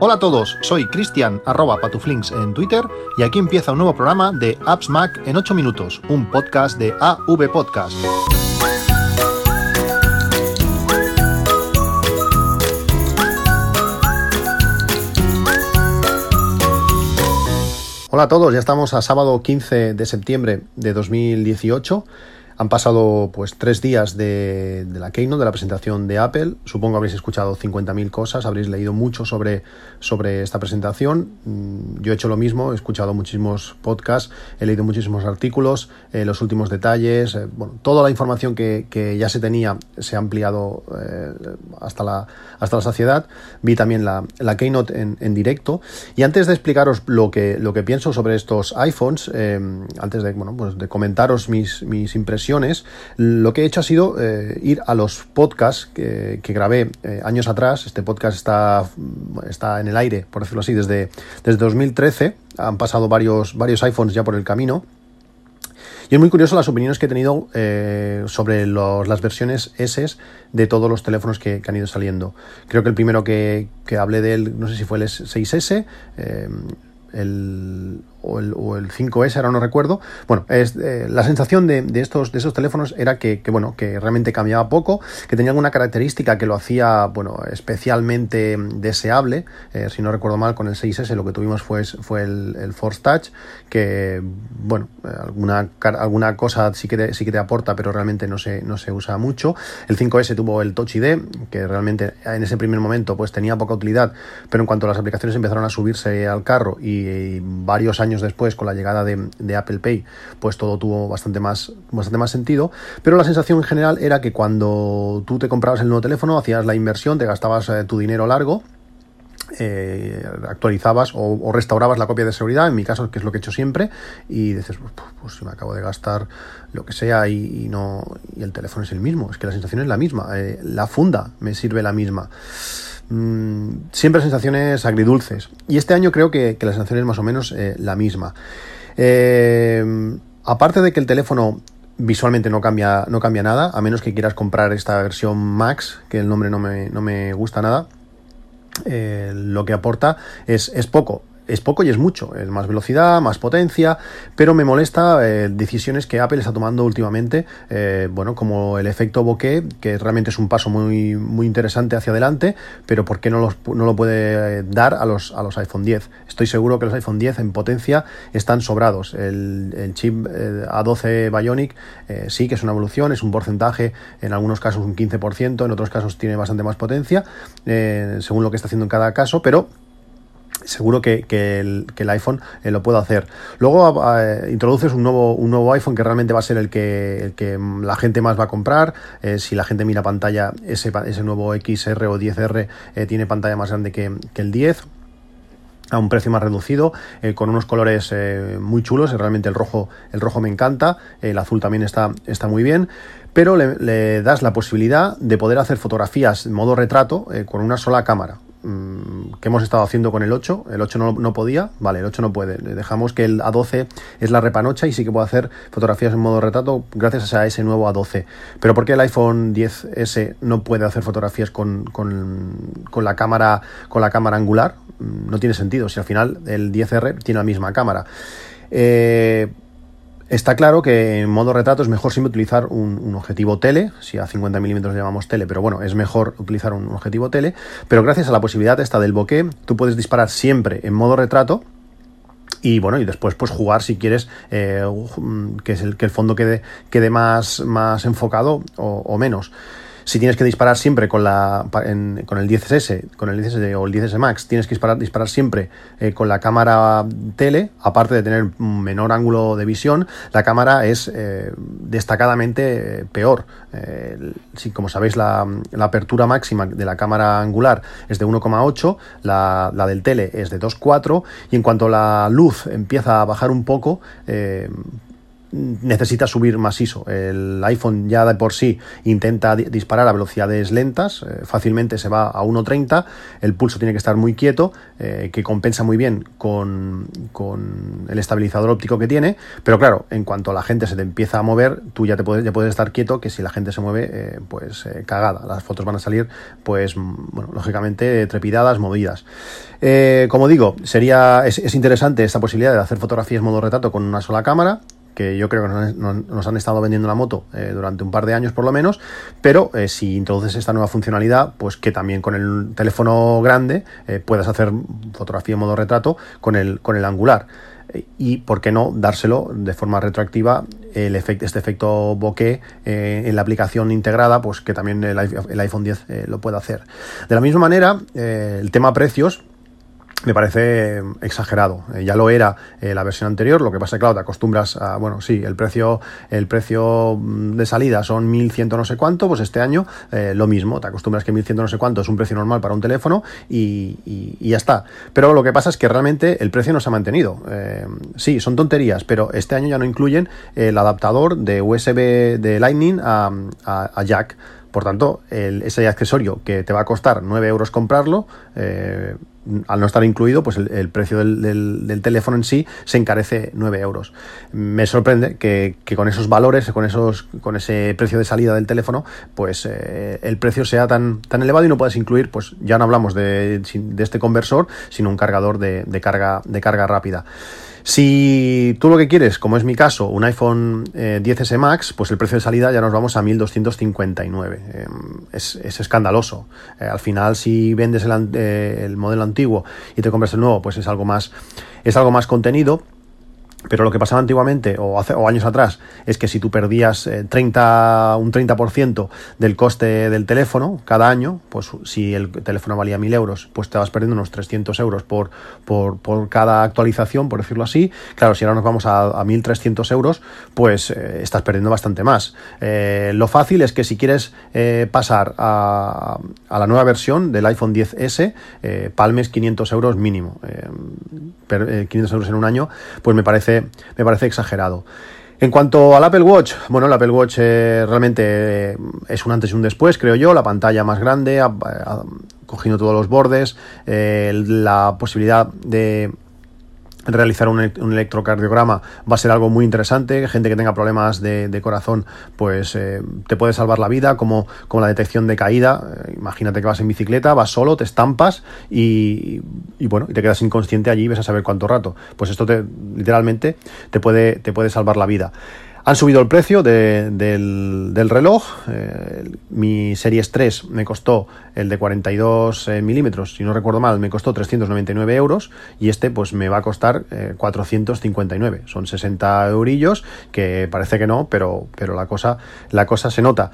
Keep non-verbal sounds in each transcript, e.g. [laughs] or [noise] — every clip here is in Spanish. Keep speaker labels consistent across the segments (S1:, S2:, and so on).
S1: Hola a todos, soy Cristian arroba patuflinks en Twitter y aquí empieza un nuevo programa de Apps Mac en 8 minutos, un podcast de AV Podcast. Hola a todos, ya estamos a sábado 15 de septiembre de 2018. Han pasado pues tres días de, la Keynote, de la presentación de Apple. Supongo que habréis escuchado 50.000 cosas, habréis leído mucho sobre, sobre esta presentación. Mm, yo he hecho lo mismo, he escuchado muchísimos podcasts, he leído muchísimos artículos, eh, los últimos detalles, eh, bueno, toda la información que, ya se tenía se ha ampliado eh, hasta, la, hasta la saciedad. Vi también la, la Keynote en, en, directo. Y antes de explicaros lo que, lo que pienso sobre estos iPhones, antes de, bueno, pues de comentaros mis, mis impresiones, lo que he hecho ha sido eh, ir a los podcasts que, grabé eh, años atrás. Este podcast está, está en el aire, por decirlo así, desde, desde 2013. Han pasado varios, varios iPhones ya por el camino. Y es muy curioso las opiniones que he tenido eh, sobre las versiones S de todos los teléfonos que, han ido saliendo. Creo que el primero que, que, hablé de él, no sé si fue el 6S, el o el, o el 5S, ahora no recuerdo. Bueno, es, eh, la sensación de, estos, de esos teléfonos era que, bueno, que realmente cambiaba poco, que tenía alguna característica que lo hacía, bueno, especialmente deseable. Eh, si no recuerdo mal, con el 6S lo que tuvimos fue, fue el, Force Touch, que, bueno, alguna, alguna cosa sí que, te, sí que te aporta, pero realmente no se, no se usa mucho. El 5S tuvo el Touch ID, que realmente en ese primer momento pues tenía poca utilidad, pero en cuanto las aplicaciones empezaron a subirse al carro y varios años años después, con la llegada de, Apple Pay, pues todo tuvo bastante más, bastante más sentido. Pero la sensación en general era que cuando tú te comprabas el nuevo teléfono, hacías la inversión, te gastabas eh, tu dinero largo. Eh, actualizabas o, restaurabas la copia de seguridad, en mi caso, que es lo que he hecho siempre, y dices, pues, si me acabo de gastar lo que sea y, no y el teléfono es el mismo, es que la sensación es la misma, eh, la funda me sirve la misma. Mm, siempre sensaciones agridulces. Y este año creo que, la sensación es más o menos eh, la misma. Aparte de que el teléfono visualmente no cambia, no cambia nada, a menos que quieras comprar esta versión Max, que el nombre no me, no me gusta nada. Eh, lo que aporta es, es poco es poco y es mucho, es más velocidad, más potencia, pero me molesta eh, decisiones que Apple está tomando últimamente, eh, bueno, como el efecto bokeh, que realmente es un paso muy, muy interesante hacia adelante, pero ¿por qué no, no lo puede eh, dar a los, a los iPhone 10? Estoy seguro que los iPhone 10 en potencia están sobrados. El, chip A12 Bionic sí que es una evolución, es un porcentaje, en algunos casos un 15%, en otros casos tiene bastante más potencia, según lo que está haciendo en cada caso, pero seguro que, el, iPhone eh, lo puede hacer. Luego eh, introduces un nuevo, un nuevo iPhone que realmente va a ser el que, el que la gente más va a comprar. Eh, si la gente mira pantalla, ese, ese nuevo XR o 10R tiene pantalla más grande que, el 10 a un precio más reducido, con unos colores muy chulos, realmente el rojo, el rojo me encanta, el azul también está, está muy bien, pero le, das la posibilidad de poder hacer fotografías en modo retrato con una sola cámara. Mm, que hemos estado haciendo con el 8. El 8 no, podía, vale, el 8 no puede. Le dejamos que el A12 es la repanocha y sí que puede hacer fotografías en modo retrato gracias a ese nuevo A12. Pero ¿por qué el iPhone 10S no puede hacer fotografías con, la, cámara, con la cámara angular? Mm, no tiene sentido, si al final el 10R tiene la misma cámara. Eh, Está claro que en modo retrato es mejor siempre utilizar un, objetivo tele, si a 50 milímetros llamamos tele, pero bueno, es mejor utilizar un objetivo tele, pero gracias a la posibilidad esta del bokeh, tú puedes disparar siempre en modo retrato, y bueno, y después pues jugar si quieres eh, el, que el fondo quede, quede más, más enfocado o menos. Si tienes que disparar siempre con, la, con el 10S, con el 10S o el 10S Max, tienes que disparar, disparar siempre eh, con la cámara tele, aparte de tener menor ángulo de visión, la cámara es eh, destacadamente eh, peor. si, como sabéis, la, apertura máxima de la cámara angular es de 1,8, la, la, del tele es de 2,4 y en cuanto la luz empieza a bajar un poco, necesita subir más ISO. El iPhone ya de por sí intenta disparar a velocidades lentas, eh, fácilmente se va a 1.30, el pulso tiene que estar muy quieto, eh, que compensa muy bien con, el estabilizador óptico que tiene, pero claro, en cuanto la gente se te empieza a mover, tú ya, te puedes, ya puedes estar quieto, que si la gente se mueve, eh, pues cagada, las fotos van a salir, pues, bueno, lógicamente trepidadas, movidas. como digo, sería es, interesante esta posibilidad de hacer fotografías modo retrato con una sola cámara que yo creo que nos, han estado vendiendo la moto eh, durante un par de años por lo menos, pero eh, si introduces esta nueva funcionalidad, pues que también con el teléfono grande eh, puedas hacer fotografía en modo retrato con el, con el angular. Y por qué no dárselo de forma retroactiva el efecto, este efecto bokeh en la aplicación integrada, pues que también el, el iPhone 10 lo puede hacer. De la misma manera, el tema precios, me parece exagerado. Eh, ya lo era eh, la versión anterior, lo que pasa es claro, te acostumbras a, bueno, sí, el precio, el precio mm, de salida son 1100 no sé cuánto, pues este año eh, lo mismo, te acostumbras que 1100 no sé cuánto es un precio normal para un teléfono y, y, ya está. Pero lo que pasa es que realmente el precio no se ha mantenido. sí, son tonterías, pero este año ya no incluyen el adaptador de USB de Lightning a, a Jack. Por tanto, el, ese accesorio que te va a costar 9 euros comprarlo, al no estar incluido, pues el, precio del, teléfono en sí se encarece 9 euros. Me sorprende que, con esos valores, con, esos, con ese precio de salida del teléfono, pues eh, el precio sea tan, tan elevado y no puedes incluir, pues ya no hablamos de, este conversor, sino un cargador de, carga, de carga rápida. Si tú lo que quieres, como es mi caso, un iPhone 10S eh, Max, pues el precio de salida ya nos vamos a 1259. Em, es, es, escandaloso. Eh, al final, si vendes el, eh, el modelo antiguo y te compras el nuevo, pues es algo más, es algo más contenido. Pero lo que pasaba antiguamente o, hace, o años atrás es que si tú perdías 30, eh, un 30% del coste del teléfono cada año, pues si el teléfono valía 1.000 euros, pues te vas perdiendo unos 300 euros por, por, por, cada actualización, por decirlo así. Claro, si ahora nos vamos a, a 1.300 euros, pues eh, estás perdiendo bastante más. Eh, lo fácil es que si quieres pasar a, a, la nueva versión del iPhone 10S, palmes 500 euros mínimo. 500 euros en un año, pues me parece me parece exagerado. En cuanto al Apple Watch, bueno, el Apple Watch eh, realmente eh, es un antes y un después, creo yo, la pantalla más grande, cogiendo todos los bordes, eh, la posibilidad de realizar un, electrocardiograma va a ser algo muy interesante. Gente que tenga problemas de, corazón, pues eh, te puede salvar la vida, como, como la detección de caída. Eh, imagínate que vas en bicicleta, vas solo, te estampas y, bueno, y te quedas inconsciente allí y ves a saber cuánto rato. Pues esto te, literalmente te puede, te puede salvar la vida. Han subido el precio del, reloj. Eh, mi Series 3 me costó el de 42 eh, milímetros, si no recuerdo mal, me costó 399 euros y este pues me va a costar 459. Eh, Son 60 eurillos, que parece que no, pero, pero la, cosa, la cosa se nota.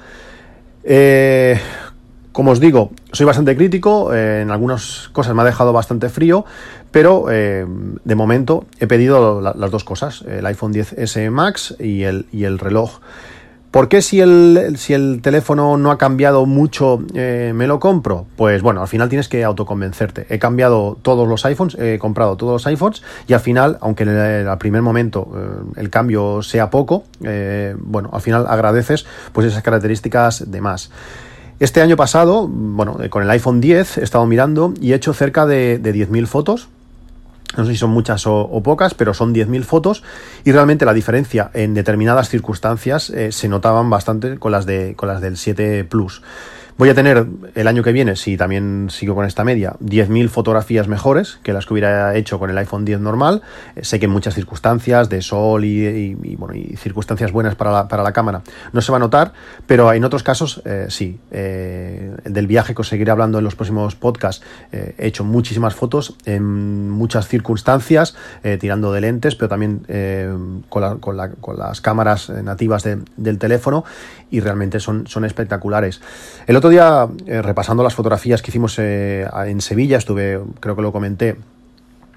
S1: Como os digo, soy bastante crítico, eh, en algunas cosas me ha dejado bastante frío, pero eh, de momento he pedido las dos cosas, el iPhone 10S Max y el, y el reloj. ¿Por qué si el, si el teléfono no ha cambiado mucho eh, me lo compro? Pues bueno, al final tienes que autoconvencerte. He cambiado todos los iPhones, he comprado todos los iPhones y al final, aunque en el, primer momento el cambio sea poco, bueno, al final agradeces pues esas características de más. Este año pasado, bueno, con el iPhone 10 he estado mirando y he hecho cerca de, 10.000 fotos. No sé si son muchas o, pocas, pero son 10.000 fotos y realmente la diferencia en determinadas circunstancias eh, se notaban bastante con las, de, con las del 7 Plus. Voy a tener el año que viene, si también sigo con esta media, 10.000 fotografías mejores que las que hubiera hecho con el iPhone 10 normal. Eh, sé que en muchas circunstancias de sol y, bueno, y circunstancias buenas para la, para la, cámara no se va a notar, pero en otros casos eh, sí. Eh, del viaje que os seguiré hablando en los próximos podcasts, he hecho muchísimas fotos en muchas circunstancias, tirando de lentes, pero también con, con, las cámaras nativas del teléfono y realmente son, son espectaculares. El otro día, eh, repasando las fotografías que hicimos eh, en Sevilla, estuve, creo que lo comenté,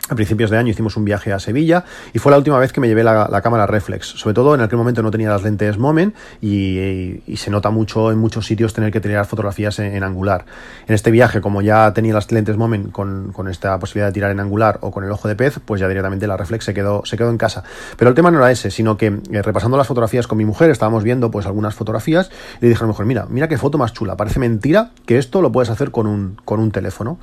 S1: a principios de año hicimos un viaje a Sevilla y fue la última vez que me llevé la, cámara reflex. Sobre todo en aquel momento no tenía las lentes Moment y, se nota mucho en muchos sitios tener que tener fotografías en, angular. En este viaje, como ya tenía las lentes Moment con, esta posibilidad de tirar en angular o con el ojo de pez, pues ya directamente la reflex se quedó, se quedó en casa. Pero el tema no era ese, sino que eh, repasando las fotografías con mi mujer, estábamos viendo pues algunas fotografías y le dije a lo mejor, mira, mira qué foto más chula, parece mentira que esto lo puedes hacer con un, con un teléfono.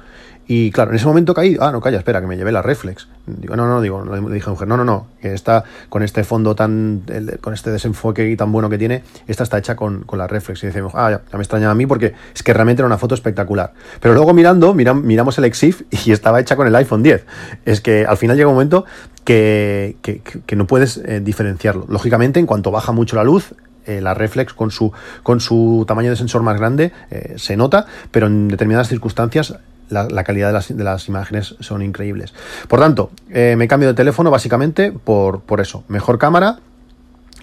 S1: Y claro, en ese momento caí, ah, no, calla, espera, que me llevé la reflex. Digo, no, no, digo, le dije a mujer, no, no, no, que está con este fondo tan, con este desenfoque tan bueno que tiene, esta está hecha con, con la reflex. Y decimos, ah, ya, me extrañaba a mí porque es que realmente era una foto espectacular. Pero luego mirando, miramos el EXIF [laughs] y estaba hecha con el iPhone 10. Es que al final llega un momento que, que, no puedes eh, diferenciarlo. Lógicamente, en cuanto baja mucho la luz, eh, la reflex con su, con su tamaño de sensor más grande eh, se nota, pero en determinadas circunstancias la, calidad de las, de las, imágenes son increíbles. Por tanto, eh, me cambio de teléfono básicamente por, por eso. Mejor cámara,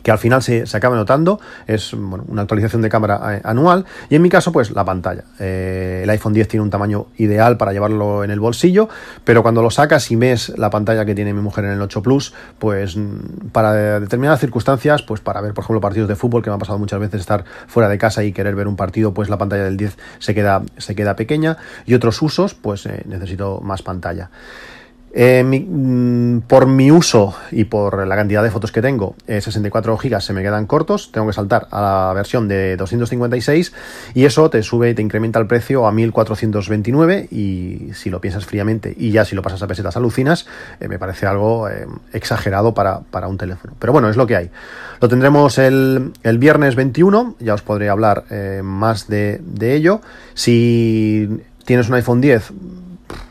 S1: que al final se, acaba notando, es una actualización de cámara eh, anual y en mi caso pues la pantalla. Eh, el iPhone 10 tiene un tamaño ideal para llevarlo en el bolsillo, pero cuando lo sacas y ves la pantalla que tiene mi mujer en el 8 Plus, pues mm, para determinadas circunstancias, pues para ver por ejemplo partidos de fútbol, que me ha pasado muchas veces estar fuera de casa y querer ver un partido, pues la pantalla del 10 se queda, se queda pequeña y otros usos pues eh, necesito más pantalla. Eh, mm, por mi uso y por la cantidad de fotos que tengo, 64 GB se me quedan cortos, tengo que saltar a la versión de 256 y eso te sube y te incrementa el precio a 1429 y si lo piensas fríamente y ya si lo pasas a pesetas alucinas, eh, me parece algo eh, exagerado para, un teléfono. Pero bueno, es lo que hay. Lo tendremos el, viernes 21, ya os podré hablar más de, de ello. Si tienes un iPhone 10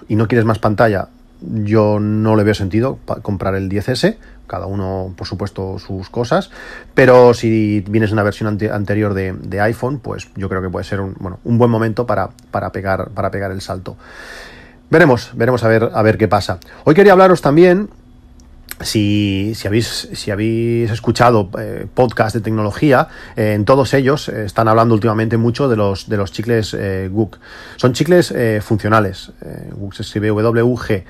S1: y no quieres más pantalla, yo no le veo sentido comprar el 10S, cada uno por supuesto sus cosas, pero si vienes una versión anterior de, iPhone, pues yo creo que puede ser un, bueno, un buen momento para, para, pegar, para pegar el salto. Veremos, veremos a ver, a ver qué pasa. Hoy quería hablaros también si, si, habéis, si habéis escuchado eh, podcast de tecnología, eh, en todos ellos eh, están hablando últimamente mucho de los, de los chicles GUC. Son chicles funcionales. GUC se escribe WG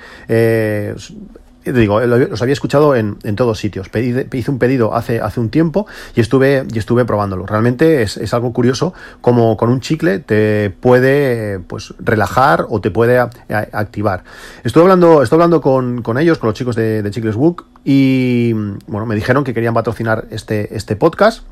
S1: digo, los había escuchado en, en todos sitios. hice un pedido hace, hace un tiempo y estuve, y estuve probándolo. Realmente es, es, algo curioso como con un chicle te puede pues relajar o te puede activar. Estuve hablando, estoy hablando con, con, ellos, con los chicos de, de Chicles Book, y bueno, me dijeron que querían patrocinar este, este podcast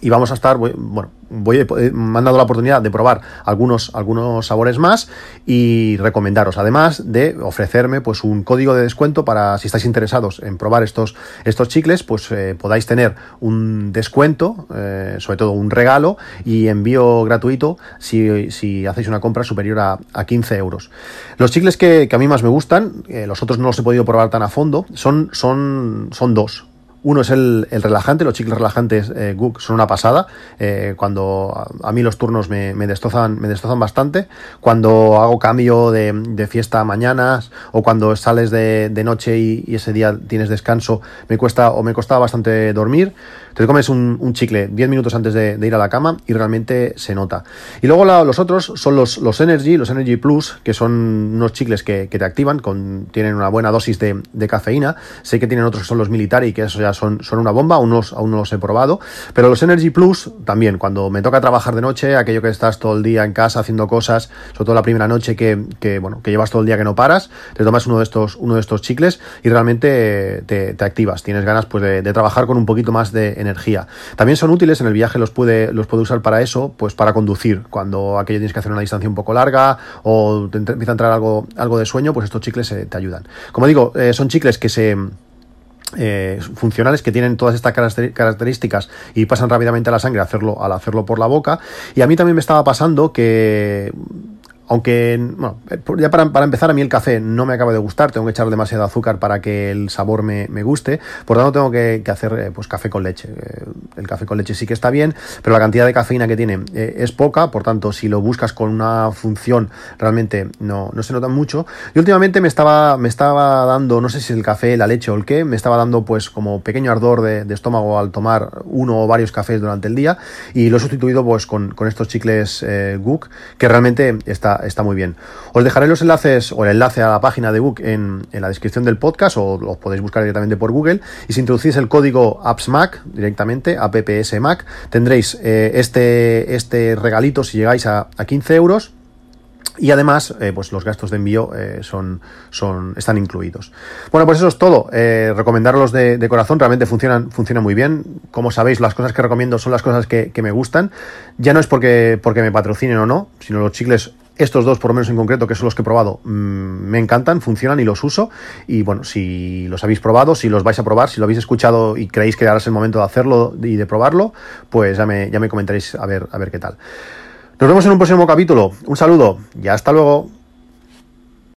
S1: y vamos a estar, bueno, voy, me han dado la oportunidad de probar algunos, algunos sabores más y recomendaros, además de ofrecerme pues un código de descuento para si estáis interesados en probar estos, estos chicles, pues eh, podáis tener un descuento, eh, sobre todo un regalo y envío gratuito si, si hacéis una compra superior a, a 15 euros. Los chicles que, a mí más me gustan, eh, los otros no los he podido probar tan a fondo, son, son, son dos. Uno es el, relajante, los chicles relajantes eh, Gook son una pasada. Eh, cuando a, mí los turnos me, me, destrozan, me destrozan bastante. Cuando hago cambio de, de fiesta mañanas o cuando sales de, de noche y, y, ese día tienes descanso, me cuesta o me costaba bastante dormir. Te comes un, chicle 10 minutos antes de, ir a la cama y realmente se nota. Y luego los otros son los, los Energy, los Energy Plus, que son unos chicles que, te activan, con, tienen una buena dosis de, cafeína. Sé que tienen otros que son los Military, que eso ya son, son una bomba, aún, aún no los he probado. Pero los Energy Plus también, cuando me toca trabajar de noche, aquello que estás todo el día en casa haciendo cosas, sobre todo la primera noche que, bueno, que llevas todo el día que no paras, te tomas uno de estos, uno de estos chicles y realmente te, activas. Tienes ganas pues, de, de trabajar con un poquito más de energía. También son útiles, en el viaje los puede, los puede usar para eso, pues para conducir. Cuando aquello tienes que hacer una distancia un poco larga o te empieza a entrar algo, algo de sueño, pues estos chicles eh, te ayudan. Como digo, eh, son chicles que se... Eh, funcionales que tienen todas estas características y pasan rápidamente a la sangre hacerlo, al hacerlo por la boca. Y a mí también me estaba pasando que aunque, bueno, eh, ya para, empezar, a mí el café no me acaba de gustar, tengo que echar demasiado azúcar para que el sabor me, guste, por tanto tengo que, hacer eh, pues café con leche. Eh, el café con leche sí que está bien, pero la cantidad de cafeína que tiene es poca, por tanto, si lo buscas con una función, realmente no, no se nota mucho. Y últimamente me estaba, me estaba dando, no sé si el café, la leche o el qué, me estaba dando pues como pequeño ardor de, estómago al tomar uno o varios cafés durante el día, y lo he sustituido pues con, estos chicles eh, que realmente está está, muy bien. Os dejaré los enlaces o el enlace a la página de Book en, la descripción del podcast o los podéis buscar directamente por Google. Y si introducís el código AppsMac directamente, AppSMac, tendréis eh, este, este regalito si llegáis a, 15 euros. Y además, eh, pues los gastos de envío eh, son, son, están incluidos. Bueno, pues eso es todo. Recomendarlos de, corazón, realmente funcionan, funcionan muy bien. Como sabéis, las cosas que recomiendo son las cosas que, que me gustan. Ya no es porque, porque me patrocinen o no, sino los chicles Estos dos, por lo menos en concreto, que son los que he probado, mm, me encantan, funcionan y los uso. Y bueno, si los habéis probado, si los vais a probar, si lo habéis escuchado y creéis que ahora es el momento de hacerlo y de probarlo, pues ya me, ya me comentaréis a ver, a ver qué tal. Nos vemos en un próximo capítulo. Un saludo y hasta luego.